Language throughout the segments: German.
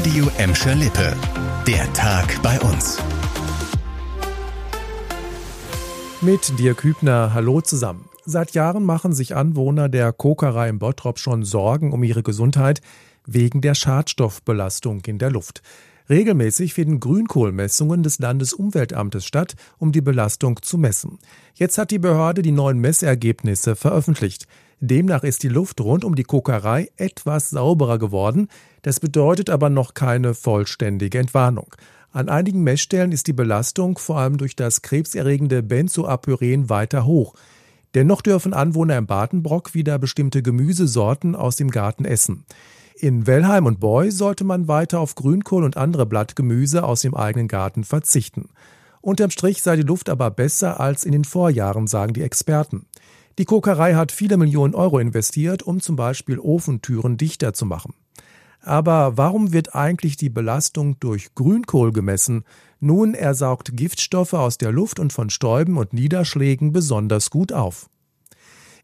Radio Emscher Lippe. Der Tag bei uns. Mit dir Kübner, hallo zusammen. Seit Jahren machen sich Anwohner der Kokerei im Bottrop schon Sorgen um ihre Gesundheit wegen der Schadstoffbelastung in der Luft. Regelmäßig finden Grünkohlmessungen des Landesumweltamtes statt, um die Belastung zu messen. Jetzt hat die Behörde die neuen Messergebnisse veröffentlicht. Demnach ist die Luft rund um die Kokerei etwas sauberer geworden. Das bedeutet aber noch keine vollständige Entwarnung. An einigen Messstellen ist die Belastung vor allem durch das krebserregende Benzoapyren weiter hoch. Dennoch dürfen Anwohner im Badenbrock wieder bestimmte Gemüsesorten aus dem Garten essen. In Wellheim und Boy sollte man weiter auf Grünkohl und andere Blattgemüse aus dem eigenen Garten verzichten. Unterm Strich sei die Luft aber besser als in den Vorjahren, sagen die Experten. Die Kokerei hat viele Millionen Euro investiert, um zum Beispiel Ofentüren dichter zu machen. Aber warum wird eigentlich die Belastung durch Grünkohl gemessen? Nun, er saugt Giftstoffe aus der Luft und von Stäuben und Niederschlägen besonders gut auf.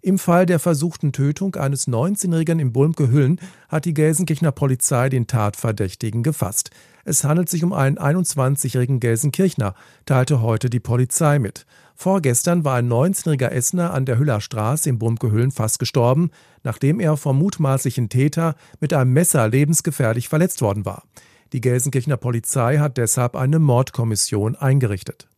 Im Fall der versuchten Tötung eines 19-Jährigen im Bulmke-Hüllen hat die Gelsenkirchener Polizei den Tatverdächtigen gefasst. Es handelt sich um einen 21-jährigen Gelsenkirchner, teilte heute die Polizei mit. Vorgestern war ein 19-jähriger Essener an der Hüller Straße im Brumke-Hüllen fast gestorben, nachdem er vom mutmaßlichen Täter mit einem Messer lebensgefährlich verletzt worden war. Die Gelsenkirchener Polizei hat deshalb eine Mordkommission eingerichtet.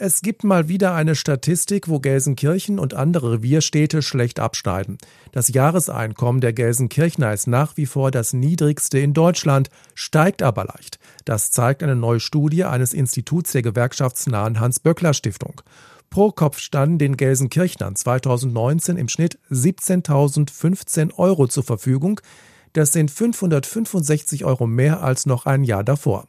Es gibt mal wieder eine Statistik, wo Gelsenkirchen und andere Revierstädte schlecht abschneiden. Das Jahreseinkommen der Gelsenkirchner ist nach wie vor das niedrigste in Deutschland, steigt aber leicht. Das zeigt eine neue Studie eines Instituts der gewerkschaftsnahen Hans-Böckler-Stiftung. Pro Kopf standen den Gelsenkirchnern 2019 im Schnitt 17.015 Euro zur Verfügung. Das sind 565 Euro mehr als noch ein Jahr davor.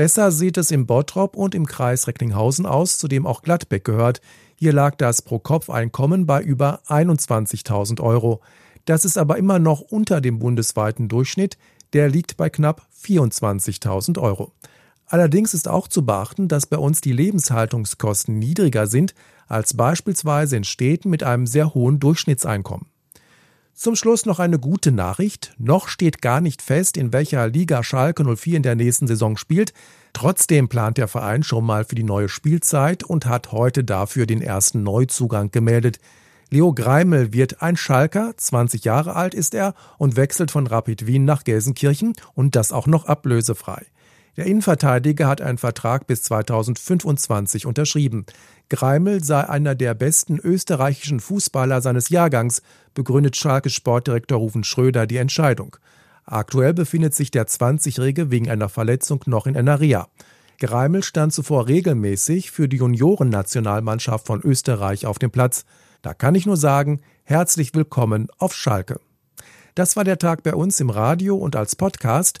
Besser sieht es im Bottrop und im Kreis Recklinghausen aus, zu dem auch Gladbeck gehört. Hier lag das Pro-Kopf-Einkommen bei über 21.000 Euro. Das ist aber immer noch unter dem bundesweiten Durchschnitt, der liegt bei knapp 24.000 Euro. Allerdings ist auch zu beachten, dass bei uns die Lebenshaltungskosten niedriger sind als beispielsweise in Städten mit einem sehr hohen Durchschnittseinkommen. Zum Schluss noch eine gute Nachricht. Noch steht gar nicht fest, in welcher Liga Schalke 04 in der nächsten Saison spielt. Trotzdem plant der Verein schon mal für die neue Spielzeit und hat heute dafür den ersten Neuzugang gemeldet. Leo Greimel wird ein Schalker, 20 Jahre alt ist er und wechselt von Rapid Wien nach Gelsenkirchen und das auch noch ablösefrei. Der Innenverteidiger hat einen Vertrag bis 2025 unterschrieben. Greimel sei einer der besten österreichischen Fußballer seines Jahrgangs, begründet Schalke Sportdirektor Rufen Schröder die Entscheidung. Aktuell befindet sich der 20-Jährige wegen einer Verletzung noch in einer Reha. Greimel stand zuvor regelmäßig für die Juniorennationalmannschaft von Österreich auf dem Platz. Da kann ich nur sagen, herzlich willkommen auf Schalke. Das war der Tag bei uns im Radio und als Podcast.